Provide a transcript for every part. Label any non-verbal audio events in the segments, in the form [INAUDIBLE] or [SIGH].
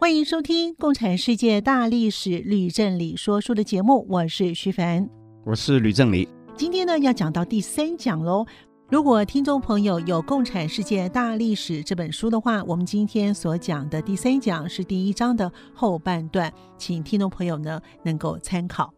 欢迎收听《共产世界大历史》，吕正理说书的节目，我是徐凡，我是吕正理。今天呢，要讲到第三讲喽。如果听众朋友有《共产世界大历史》这本书的话，我们今天所讲的第三讲是第一章的后半段，请听众朋友呢能够参考。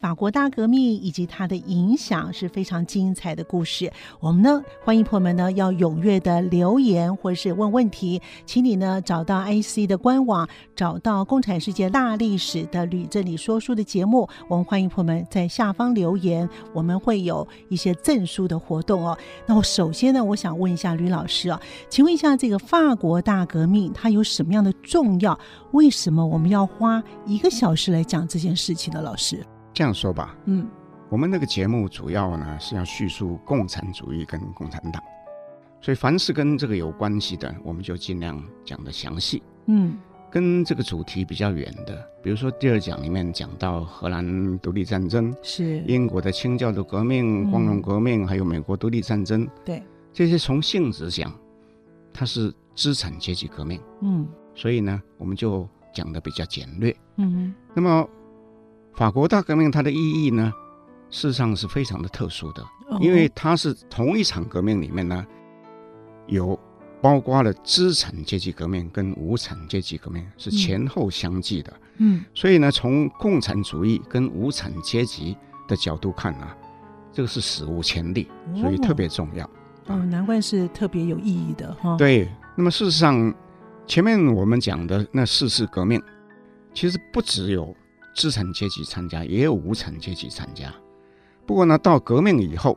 法国大革命以及它的影响是非常精彩的故事。我们呢，欢迎朋友们呢要踊跃的留言或者是问问题，请你呢找到 IC 的官网，找到《共产世界大历史》的吕正理说书的节目。我们欢迎朋友们在下方留言，我们会有一些赠书的活动哦。那我首先呢，我想问一下吕老师啊，请问一下这个法国大革命它有什么样的重要？为什么我们要花一个小时来讲这件事情呢？老师？这样说吧，嗯，我们那个节目主要呢是要叙述共产主义跟共产党，所以凡是跟这个有关系的，我们就尽量讲得详细。嗯，跟这个主题比较远的，比如说第二讲里面讲到荷兰独立战争，是。英国的清教徒革命、光荣革命，还有美国独立战争，对，这些从性质讲，它是资产阶级革命，嗯，所以呢，我们就讲的比较简略。嗯，那么。法国大革命它的意义呢，事实上是非常的特殊的，因为它是同一场革命里面呢，有包括了资产阶级革命跟无产阶级革命是前后相继的。嗯，所以呢，从共产主义跟无产阶级的角度看啊，这个是史无前例，所以特别重要。哦，难怪是特别有意义的哈。对，那么事实上，前面我们讲的那四次革命，其实不只有。资产阶级参加，也有无产阶级参加。不过呢，到革命以后，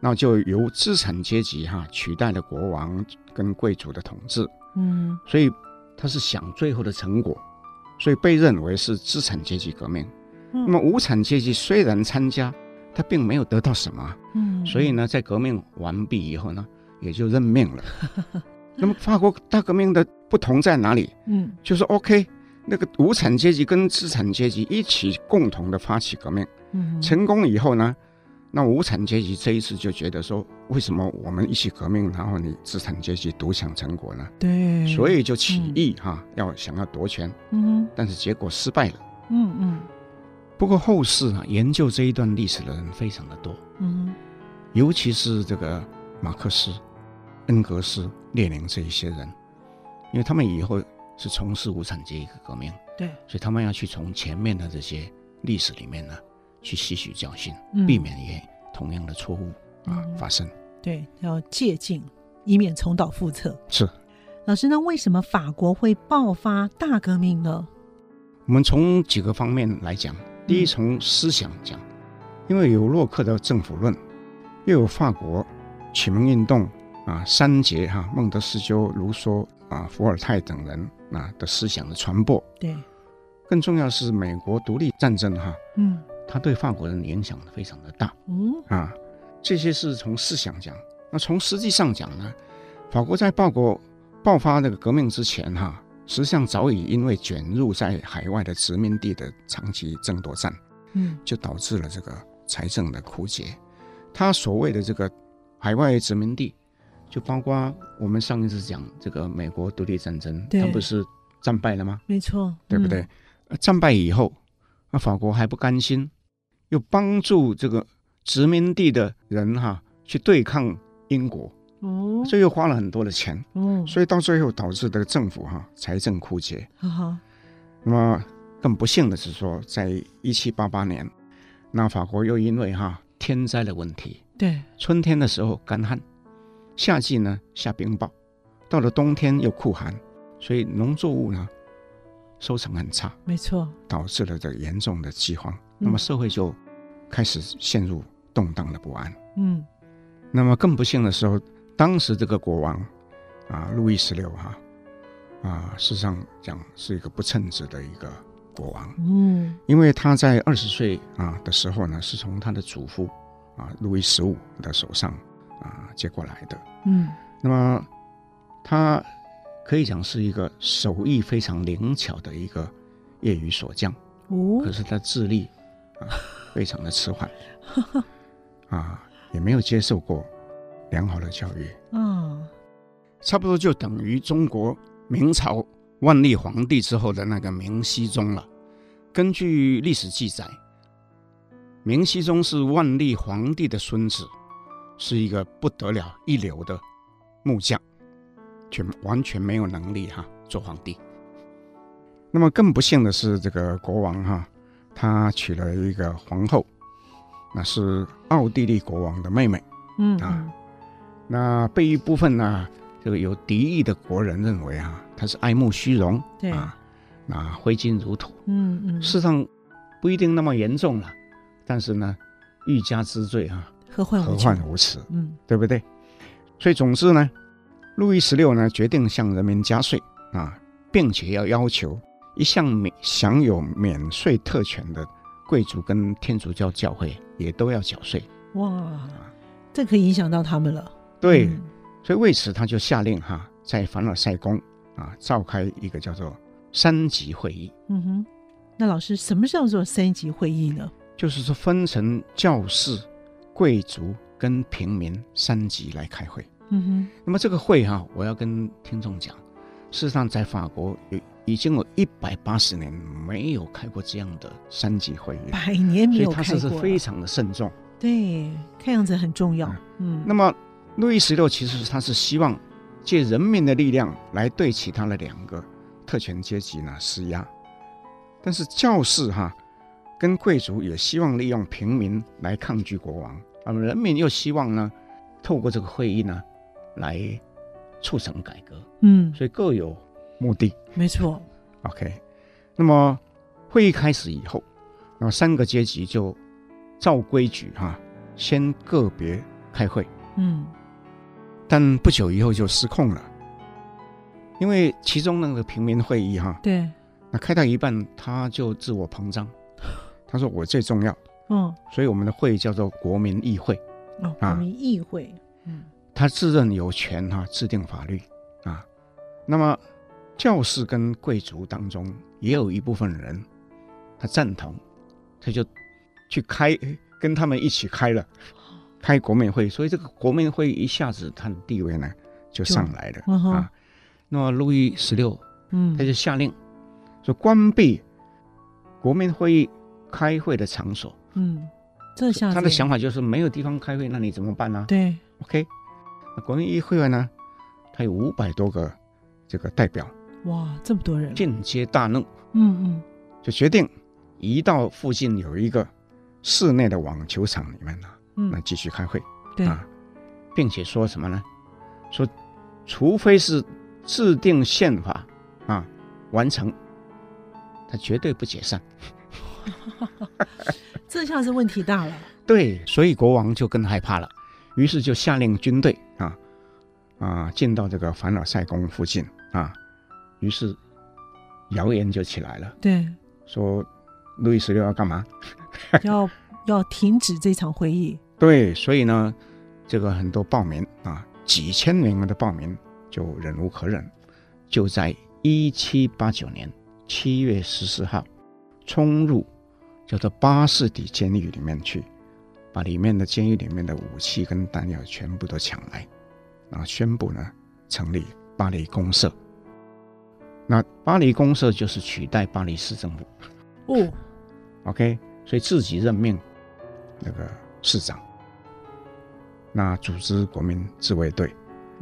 那就由资产阶级哈取代了国王跟贵族的统治。嗯，所以他是想最后的成果，所以被认为是资产阶级革命。嗯、那么无产阶级虽然参加，他并没有得到什么。嗯，所以呢，在革命完毕以后呢，也就认命了。[LAUGHS] 那么法国大革命的不同在哪里？嗯，就是 OK。那个无产阶级跟资产阶级一起共同的发起革命，嗯，成功以后呢，那无产阶级这一次就觉得说，为什么我们一起革命，然后你资产阶级独享成果呢？对，所以就起义哈，要想要夺权，嗯，但是结果失败了，嗯嗯。不过后世啊，研究这一段历史的人非常的多，嗯，尤其是这个马克思、恩格斯、列宁这一些人，因为他们以后。是从事无产阶级革命，对，所以他们要去从前面的这些历史里面呢，去吸取教训，嗯、避免也同样的错误啊、嗯、发生。对，要借鉴，以免重蹈覆辙。是，老师，那为什么法国会爆发大革命呢？我们从几个方面来讲，第一，从思想讲，嗯、因为有洛克的政府论，又有法国启蒙运动啊，三杰哈，孟德斯鸠、卢梭。啊，伏尔泰等人啊的思想的传播，对，更重要是美国独立战争哈，嗯，他对法国人影响非常的大，嗯啊，这些是从思想讲，那从实际上讲呢，法国在报国爆发那个革命之前哈，实际上早已因为卷入在海外的殖民地的长期争夺战，嗯，就导致了这个财政的枯竭，他所谓的这个海外殖民地。就包括我们上一次讲这个美国独立战争，对他不是战败了吗？没错，对不对？嗯、战败以后，那法国还不甘心，又帮助这个殖民地的人哈去对抗英国，哦，所以又花了很多的钱，哦，所以到最后导致这个政府哈财政枯竭。好好，那么更不幸的是说，在一七八八年，那法国又因为哈天灾的问题，对，春天的时候干旱。夏季呢下冰雹，到了冬天又酷寒，所以农作物呢收成很差，没错，导致了这个严重的饥荒。那么社会就开始陷入动荡的不安。嗯，那么更不幸的时候，当时这个国王啊，路易十六哈啊，事实上讲是一个不称职的一个国王。嗯，因为他在二十岁啊的时候呢，是从他的祖父啊路易十五的手上啊接过来的。嗯，那么他可以讲是一个手艺非常灵巧的一个业余锁匠。哦，可是他智力啊非常的迟缓，[LAUGHS] 啊也没有接受过良好的教育。嗯，差不多就等于中国明朝万历皇帝之后的那个明熹宗了。根据历史记载，明熹宗是万历皇帝的孙子，是一个不得了一流的木匠，却完全没有能力哈、啊、做皇帝。那么更不幸的是，这个国王哈、啊，他娶了一个皇后，那是奥地利国王的妹妹。嗯啊，那被一部分呢，这个有敌意的国人认为啊，他是爱慕虚荣，对啊，那挥金如土。嗯嗯，事实上不一定那么严重了，但是呢，欲加之罪啊，何患何患无辞？嗯，对不对？所以总之呢，路易十六呢决定向人民加税啊，并且要要求。一向免享有免税特权的贵族跟天主教教会也都要缴税。哇，这可以影响到他们了。对，嗯、所以为此他就下令哈，在凡尔赛宫啊召开一个叫做三级会议。嗯哼，那老师，什么叫做三级会议呢？就是说分成教士、贵族跟平民三级来开会。嗯哼，那么这个会哈，我要跟听众讲，事实上在法国有。已经有一百八十年没有开过这样的三级会议，百年没有开过，所以他是非常的慎重。对，看样子很重要。嗯，那么路易十六其实他是希望借人民的力量来对其他的两个特权阶级呢施压，但是教士哈跟贵族也希望利用平民来抗拒国王，那么人民又希望呢透过这个会议呢来促成改革。嗯，所以各有。目的没错，OK。那么会议开始以后，那么三个阶级就照规矩哈、啊，先个别开会。嗯，但不久以后就失控了，因为其中那个平民会议哈、啊，对，那开到一半他就自我膨胀，他说我最重要，嗯，所以我们的会议叫做国民议会，哦，国民议会，嗯，他自认有权哈、啊、制定法律啊，那么。教士跟贵族当中也有一部分人，他赞同，他就去开，跟他们一起开了开国民会，所以这个国民会一下子他的地位呢就上来了、嗯、啊。那么路易十六，嗯，他就下令说关闭国民会议开会的场所。嗯，这下他的想法就是没有地方开会，那你怎么办呢？对，OK，那国民议会呢，他有五百多个这个代表。哇，这么多人！尽皆大怒，嗯嗯，就决定移到附近有一个室内的网球场里面呢，嗯，那继续开会，对啊，并且说什么呢？说，除非是制定宪法啊完成，他绝对不解散。[LAUGHS] 这下是问题大了。对，所以国王就更害怕了，于是就下令军队啊啊进到这个凡尔赛宫附近啊。于是，谣言就起来了。对，说路易十六要干嘛？[LAUGHS] 要要停止这场会议。对，所以呢，这个很多暴民啊，几千名的暴民就忍无可忍，就在一七八九年七月十四号，冲入叫做巴士底监狱里面去，把里面的监狱里面的武器跟弹药全部都抢来，然后宣布呢，成立巴黎公社。那巴黎公社就是取代巴黎市政府，哦，OK，所以自己任命那个市长，那组织国民自卫队，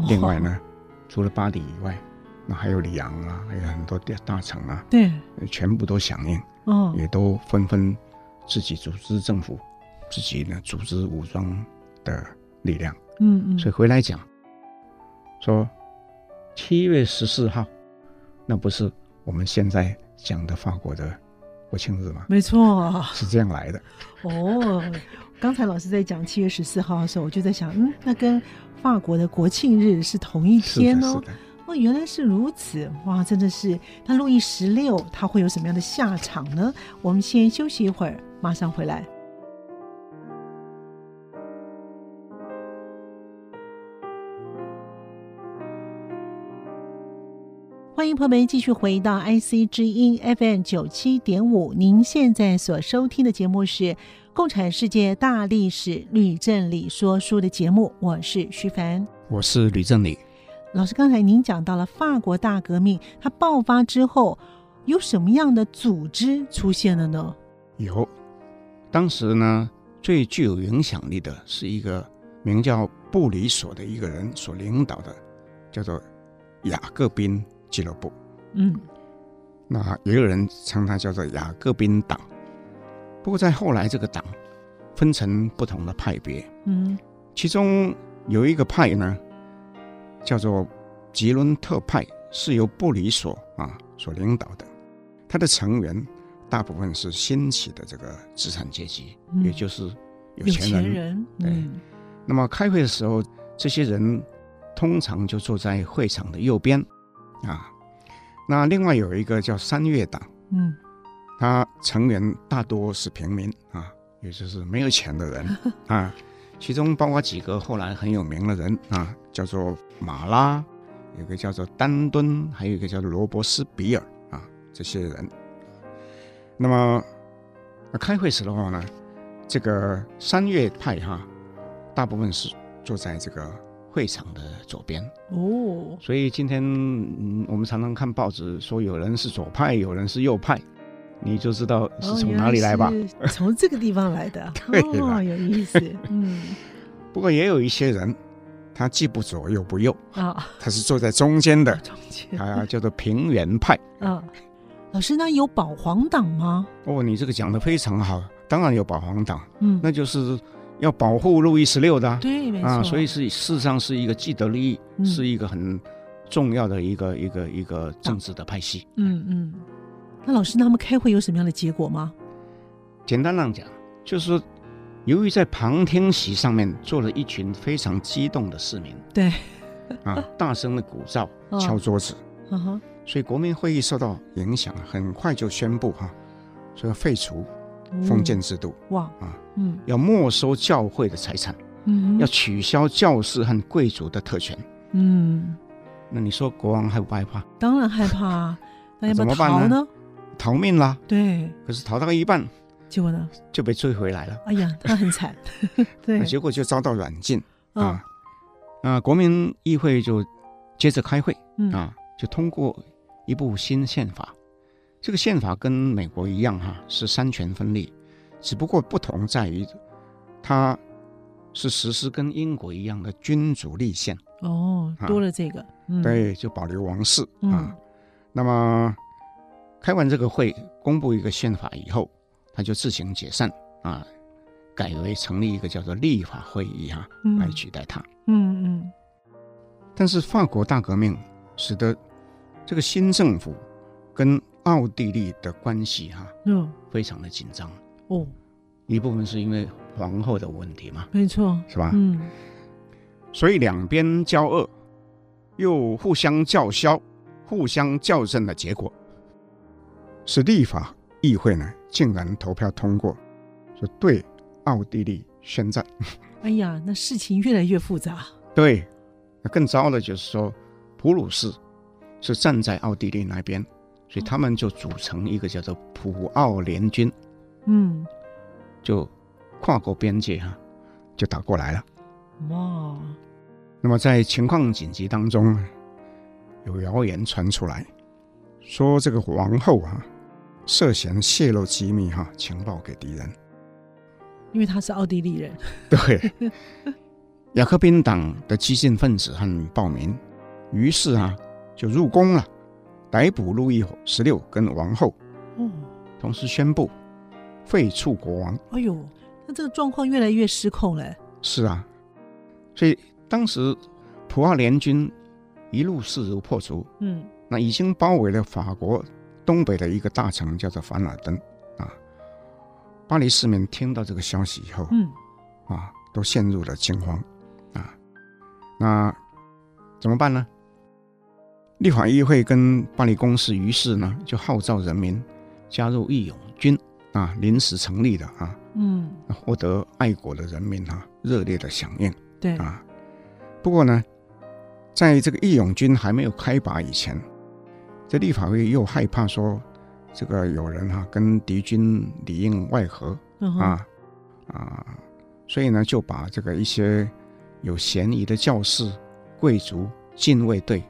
另外呢，除了巴黎以外，那还有里昂啊，还有很多大城啊，对，全部都响应，哦，也都纷纷自己组织政府，自己呢组织武装的力量，嗯嗯，所以回来讲，说七月十四号。那不是我们现在讲的法国的国庆日吗？没错，是这样来的。哦，刚才老师在讲七月十四号的时候，我就在想，嗯，那跟法国的国庆日是同一天哦。哦，原来是如此，哇，真的是。那路易十六他会有什么样的下场呢？我们先休息一会儿，马上回来。欢迎朋友们继续回到 IC 之音 FM 九七点五，您现在所收听的节目是《共产世界大历史吕振理说书》的节目，我是徐凡，我是吕振理。老师，刚才您讲到了法国大革命，它爆发之后有什么样的组织出现了呢？有，当时呢最具有影响力的是一个名叫布里索的一个人所领导的，叫做雅各宾。俱乐部，嗯，那也有人称它叫做雅各宾党。不过在后来，这个党分成不同的派别，嗯，其中有一个派呢，叫做吉伦特派，是由布里索啊所领导的。他的成员大部分是新起的这个资产阶级，嗯、也就是有钱人。钱人对、嗯，那么开会的时候，这些人通常就坐在会场的右边。啊，那另外有一个叫三月党，嗯，他成员大多是平民啊，也就是没有钱的人 [LAUGHS] 啊，其中包括几个后来很有名的人啊，叫做马拉，有个叫做丹顿，还有一个叫做罗伯斯比尔啊，这些人。那么那开会时的话呢，这个三月派哈、啊，大部分是坐在这个。会场的左边哦，所以今天嗯，我们常常看报纸说有人是左派，有人是右派，你就知道是从哪里来吧？哦、从这个地方来的，[LAUGHS] 对哦，有意思。嗯，[LAUGHS] 不过也有一些人，他既不左又不右啊、哦，[LAUGHS] 他是坐在中间的，中间啊，叫做平原派啊、哦。老师，那有保皇党吗？哦，你这个讲的非常好，当然有保皇党，嗯，那就是。要保护路易十六的，对，没错啊，所以是事实上是一个既得利益，嗯，是一个很重要的一个一个一个政治的派系。嗯嗯，那老师，那他们开会有什么样的结果吗？简单来讲，就是说，由于在旁听席上面坐了一群非常激动的市民，对，啊，[LAUGHS] 大声的鼓噪、敲桌子，哦，所以国民会议受到影响，很快就宣布哈，说要废除。封建制度哇。啊，嗯，要没收教会的财产，嗯，要取消教士和贵族的特权，嗯，那你说国王害不害怕？当然害怕，那要怎么办呢？逃命啦！对，可是逃到一半，结果呢？就被追回来了。哎呀，他很惨，[LAUGHS] 对，结果就遭到软禁、哦、啊。那国民议会就接着开会、嗯、啊，就通过一部新宪法。这个宪法跟美国一样哈，是三权分立，只不过不同在于，它是实施跟英国一样的君主立宪哦，多了这个，对，就保留王室、嗯、啊。那么开完这个会，公布一个宪法以后，他就自行解散啊，改为成立一个叫做立法会议哈、嗯，来取代它。嗯嗯。但是法国大革命使得这个新政府跟奥地利的关系哈，嗯，非常的紧张哦。一部分是因为皇后的问题嘛，没错，是吧？嗯，所以两边交恶，又互相叫嚣、互相校正的结果，是立法议会呢竟然投票通过，说对奥地利宣战。[LAUGHS] 哎呀，那事情越来越复杂。对，那更糟的就是说，普鲁士是站在奥地利那边。所以他们就组成一个叫做普奥联军，嗯，就跨过边界哈，就打过来了。哇！那么在情况紧急当中，有谣言传出来，说这个王后啊涉嫌泄露机密哈情报给敌人，因为他是奥地利人。对，雅克宾党的激进分子和暴民，于是啊就入宫了。逮捕路易十六跟王后，哦，同时宣布废黜国王。哎呦，那这个状况越来越失控了。是啊，所以当时普奥联军一路势如破竹，嗯，那已经包围了法国东北的一个大城，叫做凡尔登啊。巴黎市民听到这个消息以后，嗯，啊，都陷入了惊慌啊。那怎么办呢？立法议会跟巴黎公司于是呢就号召人民加入义勇军啊，临时成立的啊，嗯，获得爱国的人民啊热烈的响应，对啊。不过呢，在这个义勇军还没有开拔以前，这立法会又害怕说这个有人哈、啊、跟敌军里应外合、嗯、啊啊，所以呢就把这个一些有嫌疑的教士、贵族、禁卫队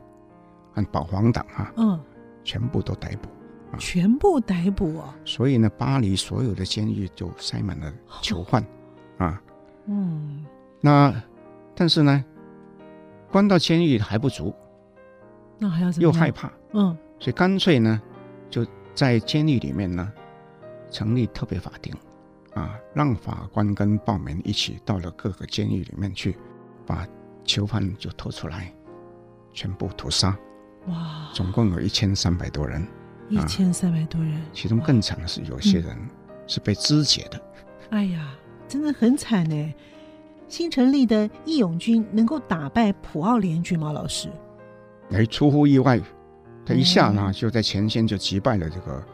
和保皇党哈、啊，嗯，全部都逮捕，啊、全部逮捕啊。所以呢，巴黎所有的监狱就塞满了囚犯，哦、啊，嗯，那但是呢。关到监狱还不足，那还要怎么？又害怕，嗯，所以干脆呢，就在监狱里面呢，成立特别法庭，啊，让法官跟暴民一起到了各个监狱里面去，把囚犯就拖出来，全部屠杀。哇！总共有一千三百多人，一千三百多人，啊，其中更惨的是有些人是被肢解的。嗯、哎呀，真的很惨呢。新成立的义勇军能够打败普奥联军吗？老师？哎，出乎意外，他一下呢就在前线就击败了这个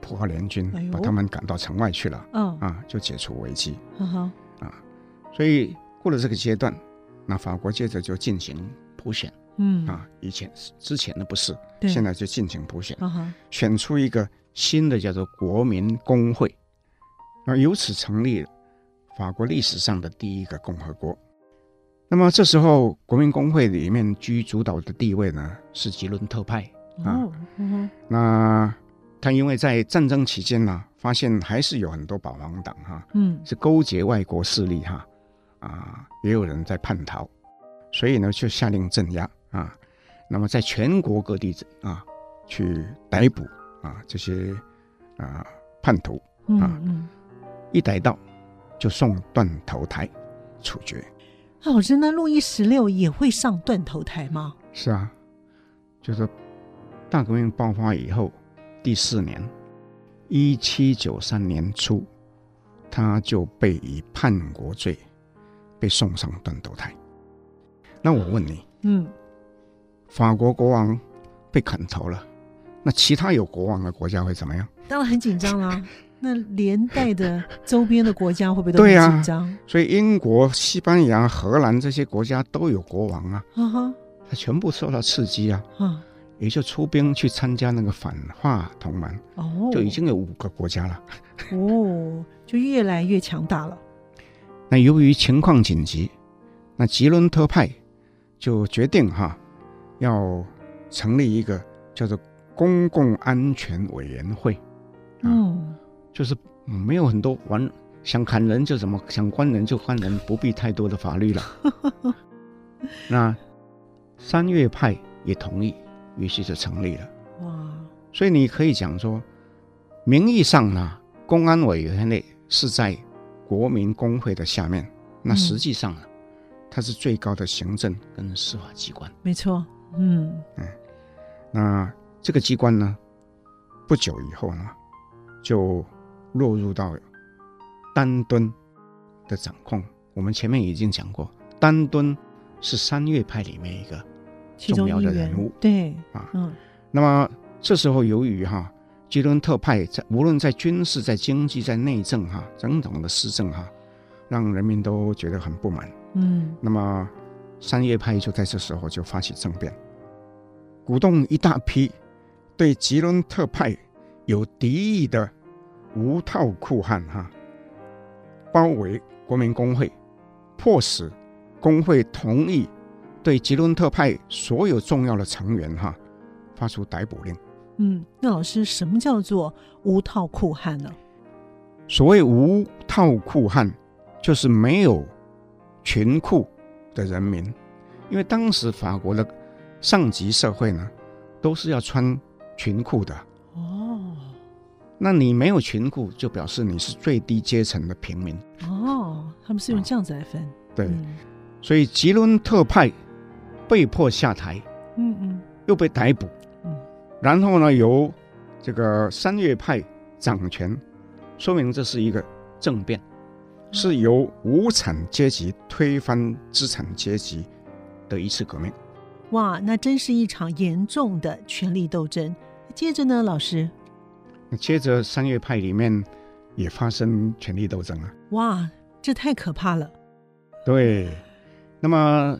普奥联军，哎、把他们赶到城外去了。嗯、哦，啊，就解除危机。嗯哼，啊，所以过了这个阶段，那法国接着就进行普选。嗯，啊，以前之前的不是，现在就进行普选。嗯哼，选出一个新的叫做国民工会，那由此成立。法国历史上的第一个共和国。那么这时候，国民工会里面居主导的地位呢，是吉伦特派啊。嗯、那他因为在战争期间呢，发现还是有很多保皇党哈，嗯，是勾结外国势力哈，啊，也有人在叛逃，所以呢，就下令镇压啊。那么在全国各地啊，去逮捕啊这些啊叛徒啊，嗯、一逮到。就送断头台处决。老师，那路易十六也会上断头台吗？是啊，就是大革命爆发以后第四年，一七九三年初，他就被以叛国罪被送上断头台。那我问你，嗯，法国国王被砍头了，那其他有国王的国家会怎么样？当然很紧张啦。[LAUGHS] 那连带的周边的国家会不会都很紧张？对啊，所以英国、西班牙、荷兰这些国家都有国王啊，他、uh huh. 全部受到刺激啊，uh huh. 也就出兵去参加那个反华同盟，oh. 就已经有五个国家了，哦，oh, 就越来越强大了。[LAUGHS] 那由于情况紧急，那吉伦特派就决定哈，要成立一个叫做公共安全委员会，嗯。Uh. 就是没有很多玩，想砍人就怎么，想关人就关人，不必太多的法律了。[LAUGHS] 那三月派也同意，于是就成立了。哇！所以你可以讲说，名义上呢，公安委员会是在国民公会的下面，那实际上呢，它是最高的行政跟司法机关。没错。嗯嗯。那这个机关呢，不久以后呢，就。落入到丹敦的掌控。我们前面已经讲过，丹敦是三月派里面一个重要的人物。对啊，嗯。那么这时候，由于哈吉伦特派在无论在军事、在经济、在内政哈种种的施政哈，让人民都觉得很不满。嗯。那么三月派就在这时候就发起政变，鼓动一大批对吉伦特派有敌意的。无套酷汉哈，包围国民工会，迫使工会同意对吉伦特派所有重要的成员哈发出逮捕令。嗯，那老师，什么叫做无套酷汉呢？所谓无套酷汉，就是没有裙裤的人民，因为当时法国的上级社会呢，都是要穿裙裤的。哦那你没有裙裤，就表示你是最低阶层的平民。哦，他们是用这样子来分。哦、对，嗯、所以吉伦特派被迫下台，嗯嗯，又被逮捕，嗯，然后呢，由这个三月派掌权，说明这是一个政变，嗯、是由无产阶级推翻资产阶级的一次革命。哇，那真是一场严重的权力斗争。接着呢，老师，接着三月派里面也发生权力斗争了。哇，这太可怕了。对，那么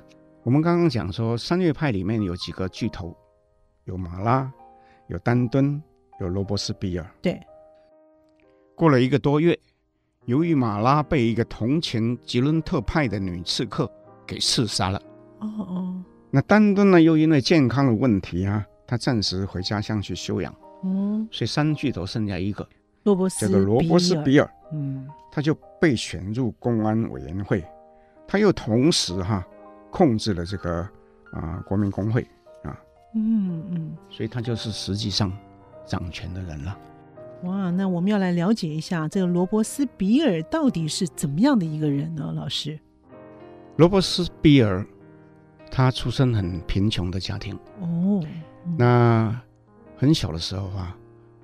我们刚刚讲说，三月派里面有几个巨头，有马拉，有丹顿，有罗伯斯比尔。对，过了一个多月，由于马拉被一个同情吉伦特派的女刺客给刺杀了。哦哦，那丹顿呢，又因为健康的问题啊，他暂时回家乡去休养。嗯，所以三巨头剩下一个，罗伯斯，这个罗伯斯比尔。嗯，他就被选入公安委员会。他又同时哈控制了这个啊国民工会啊，嗯嗯，所以他就是实际上掌权的人了。哇，那我们要来了解一下这个罗伯斯比尔到底是怎么样的一个人呢？老师，罗伯斯比尔他出身很贫穷的家庭。哦，嗯、那很小的时候啊，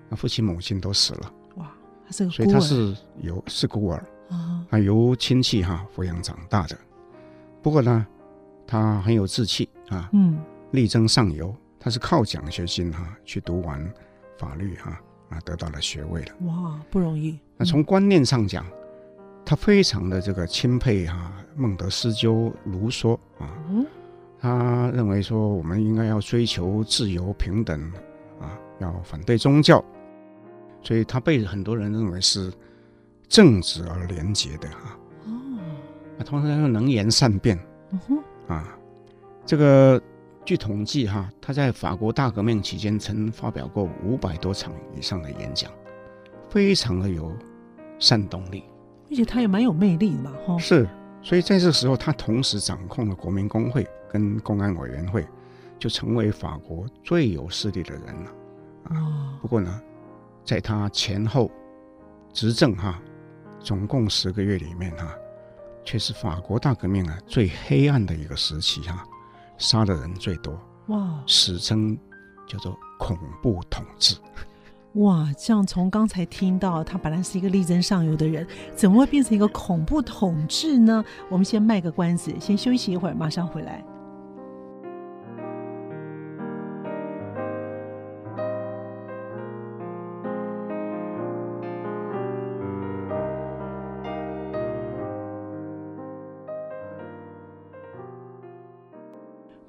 那父亲母亲都死了，哇，他是个所以他是有是孤儿。啊，他由亲戚哈抚养长大的，不过呢，他很有志气啊，嗯，力争上游。他是靠奖学金哈去读完法律哈啊，得到了学位了。哇，不容易。那从观念上讲，他非常的这个钦佩哈孟德斯鸠、卢梭啊，他认为说我们应该要追求自由平等啊，要反对宗教，所以他被很多人认为是。正直而廉洁的啊，哦，那同时他又能言善辩，嗯哼，啊，这个据统计哈，他在法国大革命期间曾发表过五百多场以上的演讲，非常的有煽动力，而且他也蛮有魅力的嘛，哈，是，所以在这个时候，他同时掌控了国民工会跟公安委员会，就成为法国最有势力的人了，啊，不过呢，在他前后执政哈。总共十个月里面哈、啊，却是法国大革命啊最黑暗的一个时期哈、啊，杀的人最多哇，史称叫做恐怖统治。哇，这样从刚才听到他本来是一个力争上游的人，怎么会变成一个恐怖统治呢？我们先卖个关子，先休息一会儿，马上回来。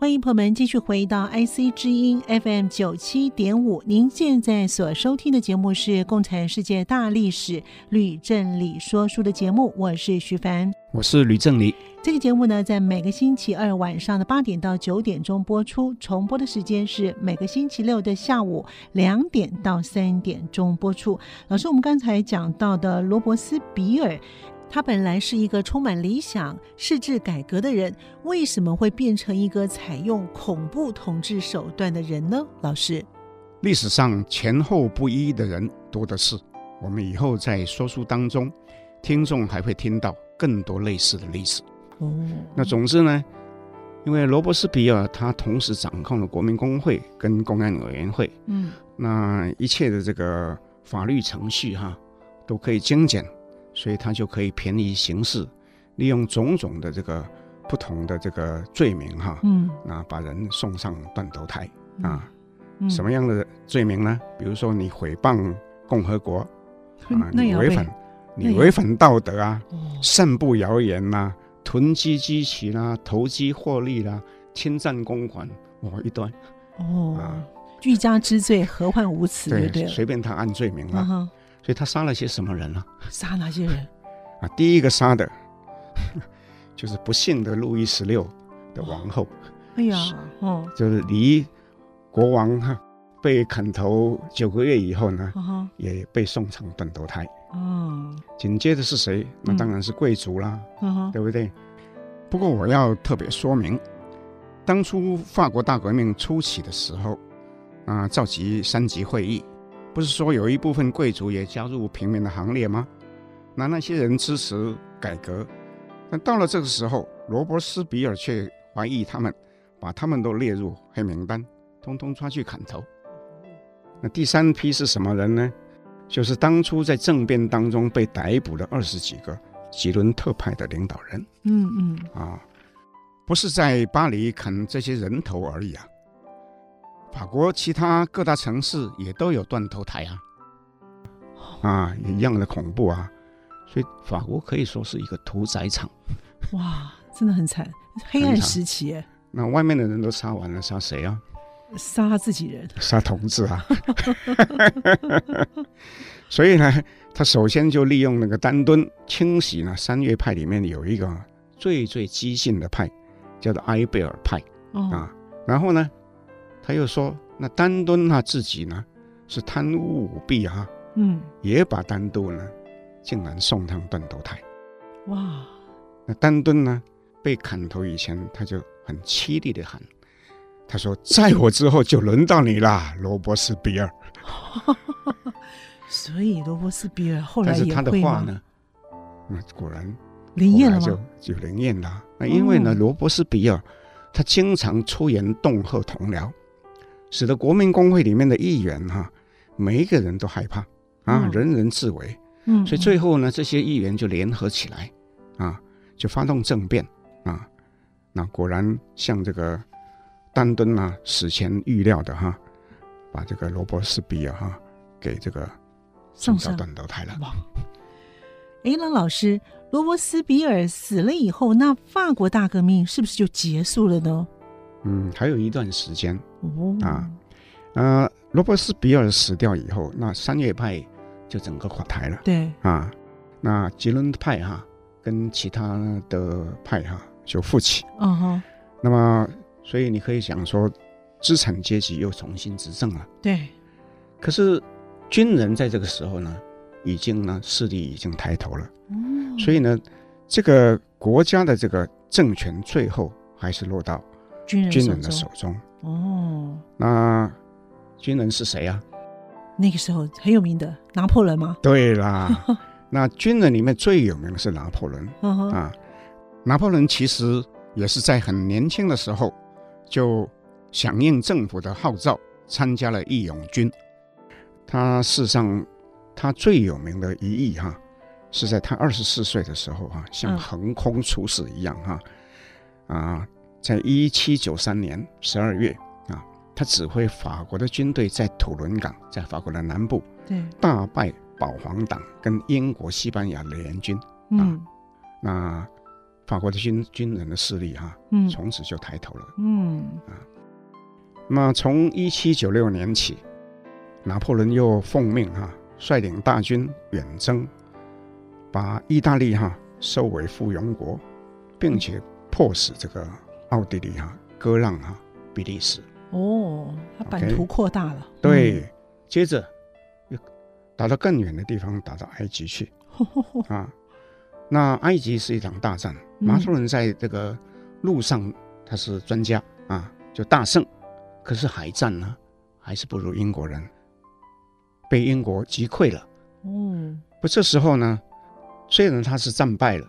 欢迎朋友们继续回到 IC 之音 FM 九七点五，您现在所收听的节目是《共产世界大历史吕正理说书》的节目，我是徐凡，我是吕正理。这个节目呢，在每个星期二晚上的八点到九点钟播出，重播的时间是每个星期六的下午两点到三点钟播出。老师，我们刚才讲到的罗伯斯比尔。他本来是一个充满理想、誓志改革的人，为什么会变成一个采用恐怖统治手段的人呢？老师，历史上前后不一的人多的是，我们以后在说书当中，听众还会听到更多类似的历史。哦，那总之呢，因为罗伯斯比尔他同时掌控了国民工会跟公安委员会，嗯，那一切的这个法律程序哈，都可以精简。所以他就可以便宜行事，利用种种的这个不同的这个罪名哈，嗯，那把人送上断头台啊，嗯、什么样的罪名呢？比如说你诽谤共和国 [LAUGHS] 啊，你违反你违反道德啊，散布谣言呐，囤积机器啦，投机获利啦，侵占公款，哦，一段哦，啊，欲加之罪，何患无辞？对，随便他按罪名了。嗯所以他杀了些什么人呢？杀哪些人？啊，第一个杀的，[LAUGHS] 就是不幸的路易十六的王后。哎呀，哦，就是离国王哈被砍头九个月以后呢，也被送上断头台。嗯，紧接着是谁？那当然是贵族啦，对不对？不过我要特别说明，当初法国大革命初期的时候，啊，召集三级会议。不是说有一部分贵族也加入平民的行列吗？那那些人支持改革，但到了这个时候，罗伯斯比尔却怀疑他们，把他们都列入黑名单，通通抓去砍头。那第三批是什么人呢？就是当初在政变当中被逮捕的二十几个吉伦特派的领导人。嗯嗯。啊，不是在巴黎砍这些人头而已啊，法国其他各大城市也都有断头台啊，啊，一样的恐怖啊，所以法国可以说是一个屠宰场。哇，真的很惨，黑暗时期哎。那外面的人都杀完了，杀谁啊？杀自己人，杀同志啊！[LAUGHS] 所以呢，他首先就利用那个丹顿清洗呢，三月派里面有一个最最激进的派，叫做埃贝尔派、哦、啊。然后呢，他又说，那丹顿他自己呢是贪污舞弊啊，嗯，也把丹顿呢竟然送上断头台。哇！那丹顿呢被砍头以前，他就很凄厉的喊。他说：“在我之后就轮到你啦，罗伯斯比尔。[LAUGHS] ”所以罗伯斯比尔后来但是他的话呢？那果然灵验了就就灵验了。那因为呢，罗伯斯比尔他经常出言恫吓同僚，使得国民公会里面的议员哈，每一个人都害怕啊，人人自危。嗯，所以最后呢，这些议员就联合起来啊，就发动政变啊。那果然像这个。丹顿啊，死前预料的哈，把这个罗伯斯比尔哈给这个送上断头台了。哎，那老师，罗伯斯比尔死了以后，那法国大革命是不是就结束了呢？嗯，还有一段时间哦啊，呃，罗伯斯比尔死掉以后，那商业派就整个垮台了。对啊，那吉伦派哈跟其他的派哈就复起。嗯哼，那么。所以你可以想说，资产阶级又重新执政了。对。可是军人在这个时候呢，已经呢势力已经抬头了。嗯。所以呢，这个国家的这个政权最后还是落到军人的手中。哦。那军人是谁啊？那个时候很有名的拿破仑吗？对啦。[LAUGHS] 那军人里面最有名的是拿破仑。嗯啊。拿破仑其实也是在很年轻的时候。就响应政府的号召，参加了义勇军。他事实上，他最有名的一役哈，是在他二十四岁的时候哈，像横空出世一样哈。啊，在一七九三年十二月啊，他指挥法国的军队在土伦港，在法国的南部，对，大败保皇党跟英国、西班牙的联军。嗯，那。法国的军军人的势力哈，嗯，从此就抬头了，嗯啊，那么从一七九六年起，拿破仑又奉命哈，率领大军远征，把意大利哈收为附庸国，并且迫使这个奥地利哈割让哈比利时。哦，他版图扩大了。Okay, 对，嗯、接着又打到更远的地方，打到埃及去，[LAUGHS] 啊。那埃及是一场大战，拿破仑在这个路上他是专家啊，就大胜。可是海战呢，还是不如英国人，被英国击溃了。嗯，不，这时候呢，虽然他是战败了，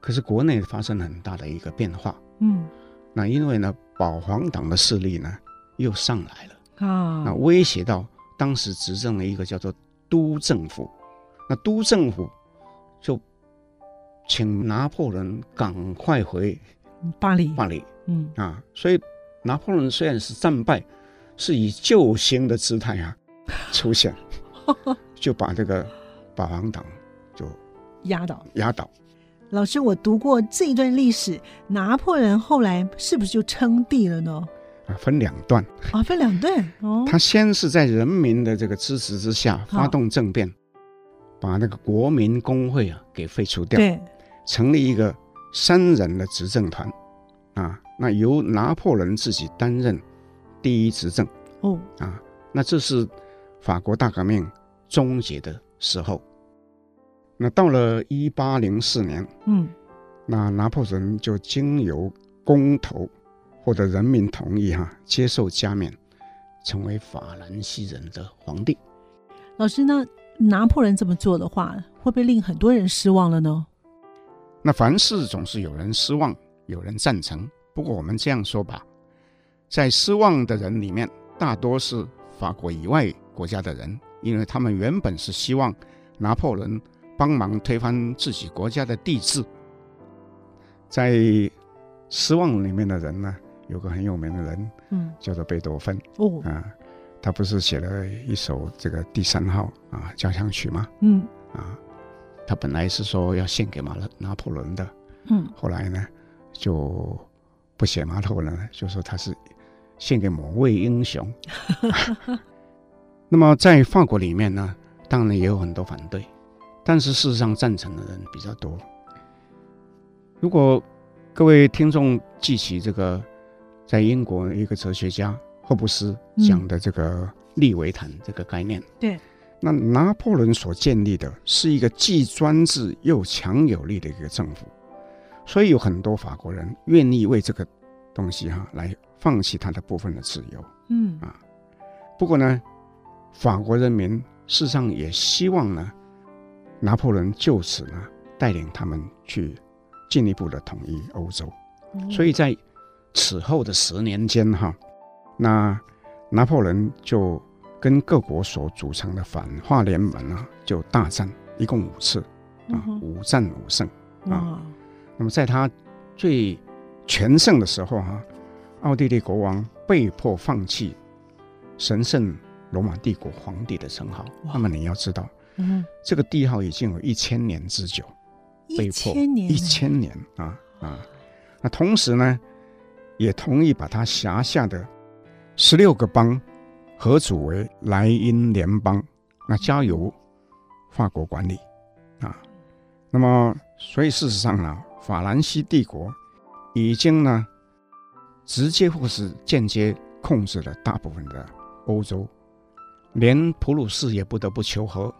可是国内发生了很大的一个变化。嗯，那因为呢，保皇党的势力呢又上来了啊，那威胁到当时执政的一个叫做督政府，那督政府就。请拿破仑赶快回巴黎。巴黎，嗯啊，所以拿破仑虽然是战败，是以救星的姿态啊出现，[LAUGHS] 就把这个保皇党就压倒。压倒。老师，我读过这一段历史，拿破仑后来是不是就称帝了呢？啊，分两段啊，分两段哦。他先是在人民的这个支持之下发动政变，把那个国民工会啊给废除掉。对。成立一个三人的执政团，啊，那由拿破仑自己担任第一执政，哦，啊，那这是法国大革命终结的时候。那到了一八零四年，嗯，那拿破仑就经由公投获得人民同意，哈，接受加冕，成为法兰西人的皇帝。老师，那拿破仑这么做的话，会不会令很多人失望了呢？那凡事总是有人失望，有人赞成。不过我们这样说吧，在失望的人里面，大多是法国以外国家的人，因为他们原本是希望拿破仑帮忙推翻自己国家的帝制。在失望里面的人呢，有个很有名的人，嗯，叫做贝多芬。哦，啊，他不是写了一首这个第三号啊交响曲吗？嗯，啊，他本来是说要献给马勒拿破仑的，嗯，后来呢就不写拿破仑了，就说他是献给某位英雄。[LAUGHS] 那么在法国里面呢，当然也有很多反对，但是事实上赞成的人比较多。如果各位听众记起这个，在英国一个哲学家霍布斯讲的这个利维坦这个概念，嗯、对，那拿破仑所建立的是一个既专制又强有力的一个政府，所以有很多法国人愿意为这个东西哈来放弃他的部分的自由，嗯啊，不过呢。法国人民事实上也希望呢，拿破仑就此呢带领他们去进一步的统一欧洲，嗯、所以在此后的十年间哈，那拿破仑就跟各国所组成的反法联盟啊就大战，一共五次啊，五战五胜啊。那么在他最全胜的时候哈，奥地利国王被迫放弃神圣。罗马帝国皇帝的称号，那么你要知道，嗯，这个帝号已经有一千年之久，被迫一千年啊啊！那同时呢，也同意把他辖下的十六个邦合组为莱茵联邦，那交由法国管理啊。那么，所以事实上呢，法兰西帝国已经呢，直接或是间接控制了大部分的欧洲。连普鲁士也不得不求和，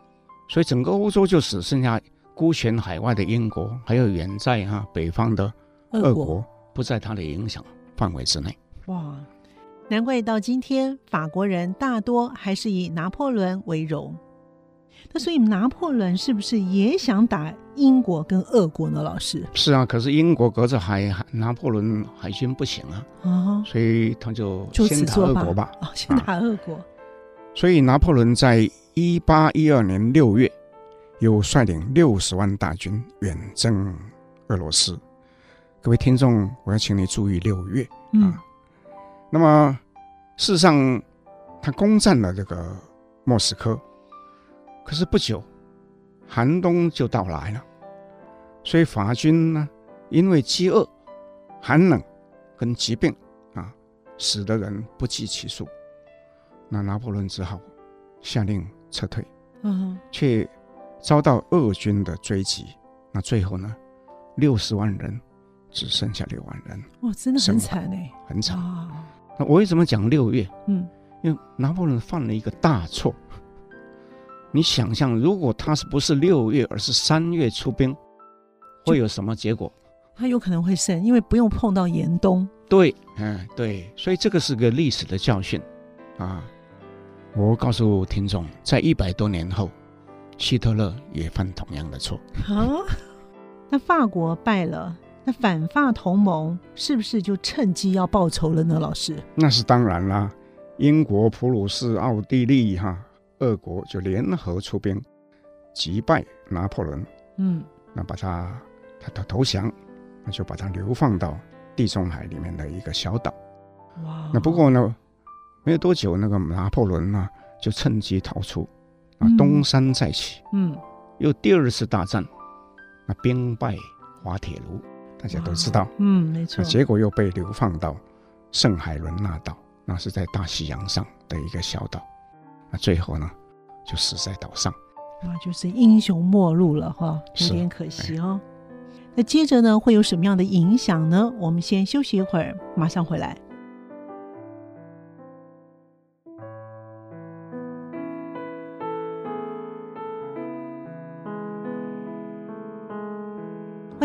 所以整个欧洲就只剩下孤悬海外的英国，还有远在哈北方的俄国，不在他的影响范围之内。哇，难怪到今天法国人大多还是以拿破仑为荣。那所以拿破仑是不是也想打英国跟俄国呢？老师？是啊，可是英国隔着海，拿破仑海军不行啊，啊，所以他就先打俄国吧，哦，先打俄国。啊所以，拿破仑在一八一二年六月，又率领六十万大军远征俄罗斯。各位听众，我要请你注意六月啊。嗯、那么，事实上，他攻占了这个莫斯科，可是不久，寒冬就到来了。所以，法军呢，因为饥饿、寒冷跟疾病啊，死的人不计其数。那拿破仑只好下令撤退，嗯，却遭到俄军的追击。那最后呢，六十万人只剩下六万人。哇，真的很惨哎，很惨。那我为什么讲六月？嗯，因为拿破仑犯了一个大错。你想象，如果他是不是六月，而是三月出兵，会有什么结果？他有可能会胜，因为不用碰到严冬。对，嗯，对，所以这个是个历史的教训啊。我告诉听众，在一百多年后，希特勒也犯同样的错。啊，[LAUGHS] 那法国败了，那反法同盟是不是就趁机要报仇了呢？老师，那是当然啦。英国、普鲁士、奥地利、哈、俄国就联合出兵，击败拿破仑。嗯，那把他他他投降，那就把他流放到地中海里面的一个小岛。哇，那不过呢？没有多久，那个拿破仑呢就趁机逃出，啊，东山再起，嗯，又第二次大战，那兵败滑铁卢，大家都知道，嗯，没错，结果又被流放到圣海伦娜岛，那是在大西洋上的一个小岛，那最后呢就死在岛上，啊，就是英雄末路了哈，有点可惜哦。那接着呢会有什么样的影响呢？我们先休息一会儿，马上回来。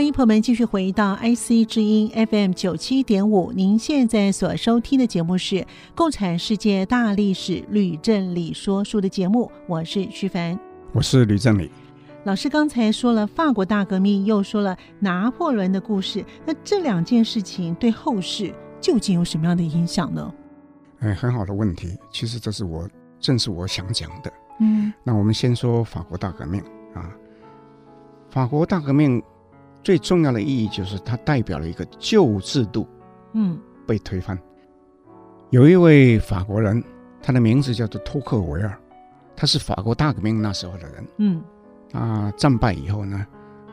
迎朋友们继续回到 IC 之音 FM 九七点五，您现在所收听的节目是《共产世界大历史吕正理说书》的节目，我是徐凡，我是吕正理。老师刚才说了法国大革命，又说了拿破仑的故事，那这两件事情对后世究竟有什么样的影响呢？哎，很好的问题，其实这是我正是我想讲的。嗯，那我们先说法国大革命啊，法国大革命。最重要的意义就是它代表了一个旧制度，嗯，被推翻。有一位法国人，他的名字叫做托克维尔，他是法国大革命那时候的人，嗯，啊，战败以后呢，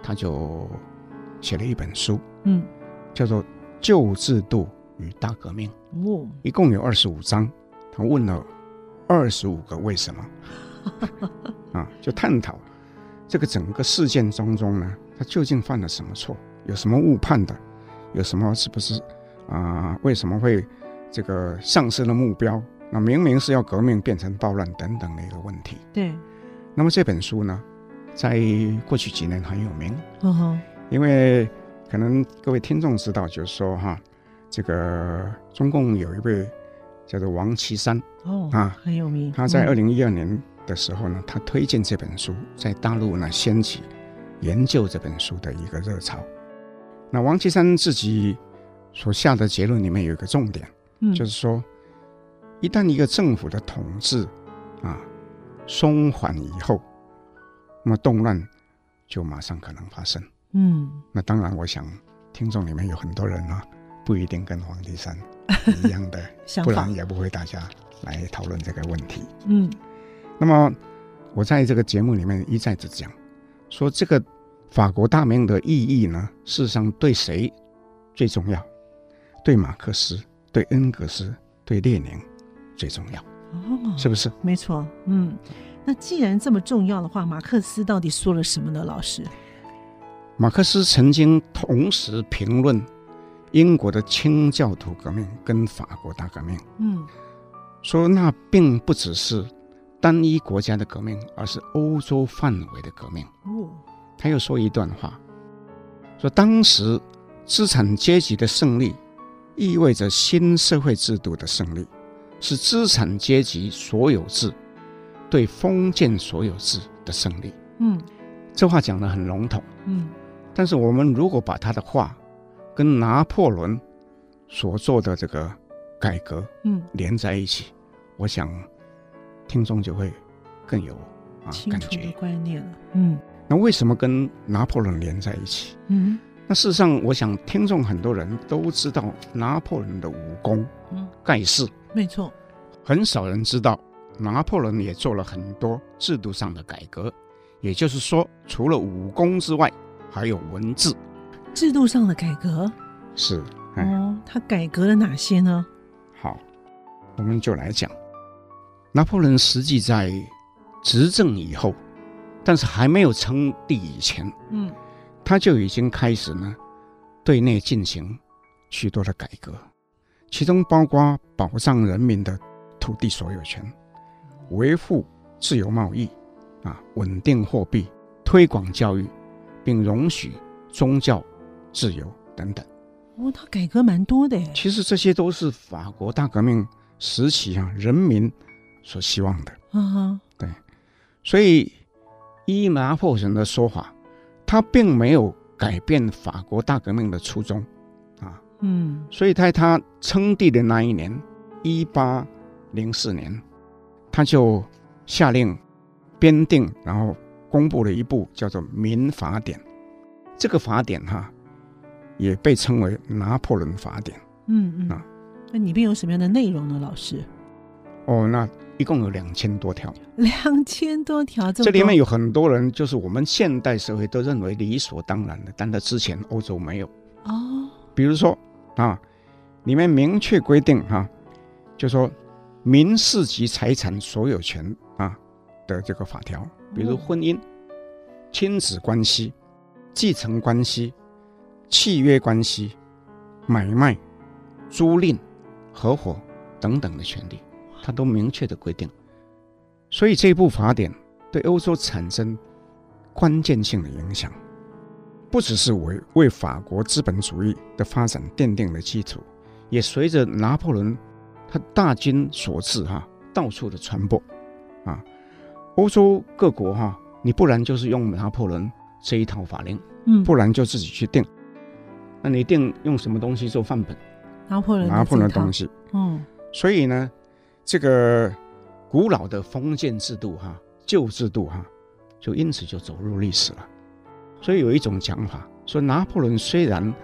他就写了一本书，嗯，叫做《旧制度与大革命》，哦，一共有二十五章，他问了二十五个为什么。[LAUGHS] 啊，就探讨这个整个事件当中呢，他究竟犯了什么错，有什么误判的，有什么是不是啊？为什么会这个丧失了目标？那明明是要革命，变成暴乱等等的一个问题。对。那么这本书呢，在过去几年很有名。嗯哼。因为可能各位听众知道，就是说哈，这个中共有一位叫做王岐山。哦。啊，很有名。他在二零一二年。的时候呢，他推荐这本书，在大陆呢掀起研究这本书的一个热潮。那王岐山自己所下的结论里面有一个重点，嗯，就是说，一旦一个政府的统治啊松缓以后，那么动乱就马上可能发生。嗯，那当然，我想听众里面有很多人啊，不一定跟王岐山一样的，[LAUGHS] 不然也不会大家来讨论这个问题。嗯。那么，我在这个节目里面一再的讲，说这个法国大革命的意义呢，事实上对谁最重要？对马克思、对恩格斯、对列宁最重要，哦，是不是？没错，嗯。那既然这么重要的话，马克思到底说了什么呢？老师，马克思曾经同时评论英国的清教徒革命跟法国大革命，嗯，说那并不只是。单一国家的革命，而是欧洲范围的革命。哦，他又说一段话，说当时资产阶级的胜利，意味着新社会制度的胜利，是资产阶级所有制对封建所有制的胜利。嗯，这话讲得很笼统。嗯，但是我们如果把他的话跟拿破仑所做的这个改革，嗯，连在一起，我想。听众就会更有啊感觉观念了。嗯，那为什么跟拿破仑连在一起？嗯，那事实上，我想听众很多人都知道拿破仑的武功，嗯，盖世，没错。很少人知道拿破仑也做了很多制度上的改革，也就是说，除了武功之外，还有文字制度上的改革。是哦，他改革了哪些呢？好，我们就来讲。拿破仑实际在执政以后，但是还没有称帝以前，嗯，他就已经开始呢，对内进行许多的改革，其中包括保障人民的土地所有权，维护自由贸易，啊，稳定货币，推广教育，并容许宗教自由等等。哦，他改革蛮多的。其实这些都是法国大革命时期啊，人民。所希望的，嗯，对，所以依拿破仑的说法，他并没有改变法国大革命的初衷，啊，嗯，所以在他称帝的那一年，一八零四年，他就下令编定，然后公布了一部叫做《民法典》，这个法典哈，也被称为拿破仑法典，嗯嗯，啊，那里面有什么样的内容呢，老师？哦，那。一共有两千多条，两千多条，这里面有很多人，就是我们现代社会都认为理所当然的，但在之前欧洲没有哦。比如说啊，里面明确规定哈、啊，就说民事及财产所有权啊的这个法条，比如婚姻、亲子关系、继承关系、契约关系、买卖、租赁、合伙等等的权利。他都明确的规定，所以这部法典对欧洲产生关键性的影响，不只是为为法国资本主义的发展奠定了基础，也随着拿破仑他大军所至哈，到处的传播，啊，欧洲各国哈，你不然就是用拿破仑这一套法令，嗯，不然就自己去定，那你定用什么东西做范本？拿破仑拿破仑的东西，嗯，所以呢。这个古老的封建制度哈，旧制度哈，就因此就走入历史了。所以有一种讲法，说拿破仑虽然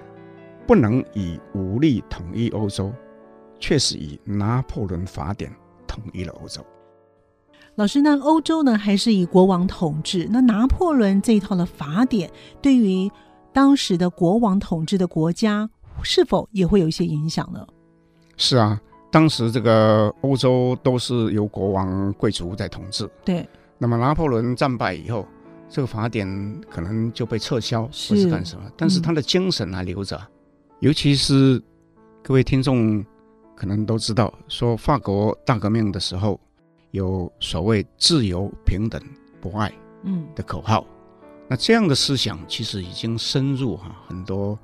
不能以武力统一欧洲，却是以拿破仑法典统一了欧洲。老师，那欧洲呢，还是以国王统治？那拿破仑这一套的法典，对于当时的国王统治的国家，是否也会有一些影响呢？是啊，当时这个欧洲都是由国王贵族在统治。对。那么拿破仑战败以后，这个法典可能就被撤销，是或是干什么？但是他的精神还留着。嗯、尤其是各位听众可能都知道，说法国大革命的时候，有所谓自由、平等、博爱，嗯的口号。嗯、那这样的思想其实已经深入哈很多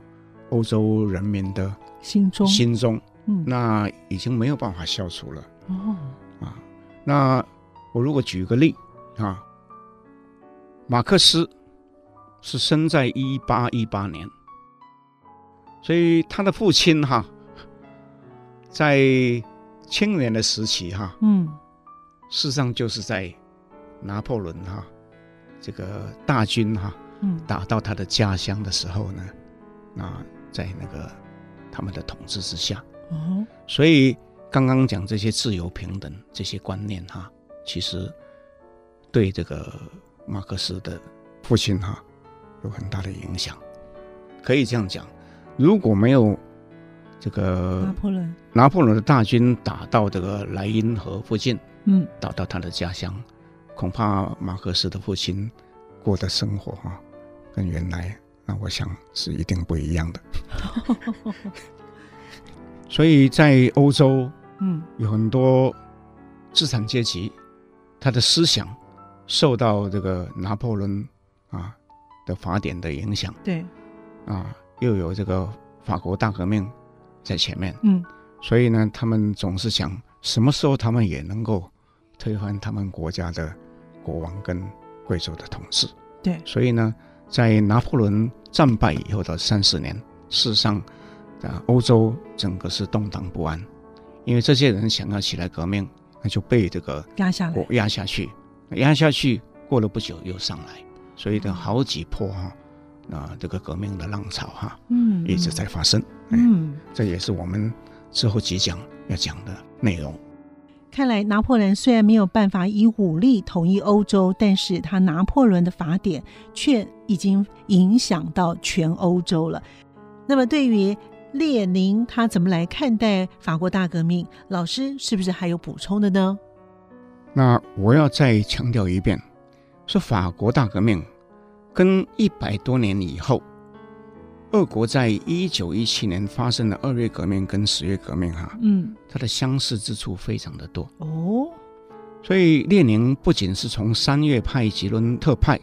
欧洲人民的心中，心中，嗯，那已经没有办法消除了。哦，啊，那我如果举个例。啊，马克思是生在一八一八年，所以他的父亲哈，在青年的时期哈，嗯，事实上就是在拿破仑哈这个大军哈，嗯，打到他的家乡的时候呢，啊，在那个他们的统治之下，哦，所以刚刚讲这些自由平等这些观念哈，其实。对这个马克思的父亲哈有很大的影响，可以这样讲，如果没有这个拿破仑拿破仑的大军打到这个莱茵河附近，嗯，打到他的家乡，恐怕马克思的父亲过的生活哈跟原来那我想是一定不一样的。[LAUGHS] 所以在欧洲，嗯，有很多资产阶级，他的思想。受到这个拿破仑啊的法典的影响，对，啊，又有这个法国大革命在前面，嗯，所以呢，他们总是想什么时候他们也能够推翻他们国家的国王跟贵族的统治，对，所以呢，在拿破仑战败以后的三十年，事实上，啊，欧洲整个是动荡不安，因为这些人想要起来革命，那就被这个压下来，压下去。压下去，过了不久又上来，所以的好几波哈，啊，这个革命的浪潮哈，嗯，一直在发生，嗯，这也是我们之后几讲要讲的内容。看来拿破仑虽然没有办法以武力统一欧洲，但是他拿破仑的法典却已经影响到全欧洲了。那么对于列宁他怎么来看待法国大革命？老师是不是还有补充的呢？那我要再强调一遍，说法国大革命跟一百多年以后，俄国在一九一七年发生的二月革命跟十月革命哈，嗯，它的相似之处非常的多哦。所以列宁不仅是从三月派吉伦特派，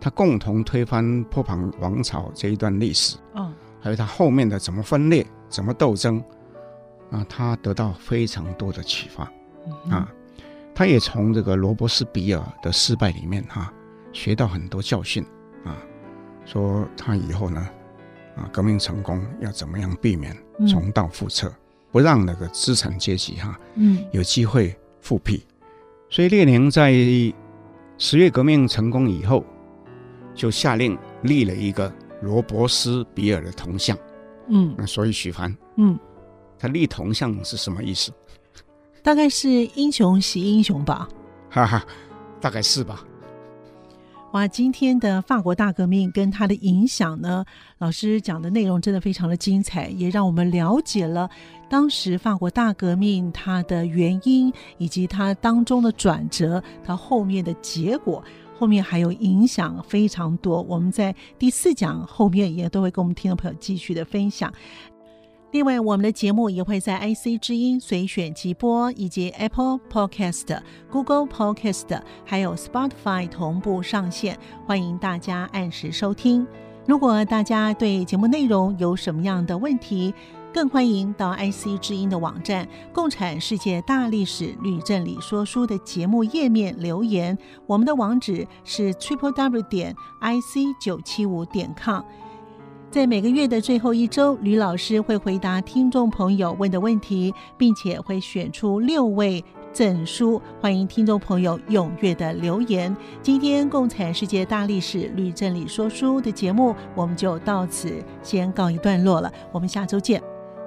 他共同推翻波旁王朝这一段历史，嗯，还有他后面的怎么分裂、怎么斗争，啊，他得到非常多的启发，啊。他也从这个罗伯斯比尔的失败里面哈、啊，学到很多教训啊，说他以后呢，啊，革命成功要怎么样避免重蹈覆辙，嗯、不让那个资产阶级哈、啊，嗯，有机会复辟。所以列宁在十月革命成功以后，就下令立了一个罗伯斯比尔的铜像，嗯，那所以许凡，嗯，他立铜像是什么意思？大概是英雄惜英雄吧，哈哈，大概是吧。哇，今天的法国大革命跟它的影响呢，老师讲的内容真的非常的精彩，也让我们了解了当时法国大革命它的原因，以及它当中的转折，它后面的结果，后面还有影响非常多。我们在第四讲后面也都会跟我们听众朋友继续的分享。另外，我们的节目也会在 IC 之音随选即播，以及 Apple Podcast、Google Podcast，还有 Spotify 同步上线，欢迎大家按时收听。如果大家对节目内容有什么样的问题，更欢迎到 IC 之音的网站《共产世界大历史吕振理说书》的节目页面留言。我们的网址是 Triple W 点 IC 九七五点 com。在每个月的最后一周，吕老师会回答听众朋友问的问题，并且会选出六位赠书，欢迎听众朋友踊跃的留言。今天《共产世界大历史吕正理说书》的节目，我们就到此先告一段落了。我们下周见。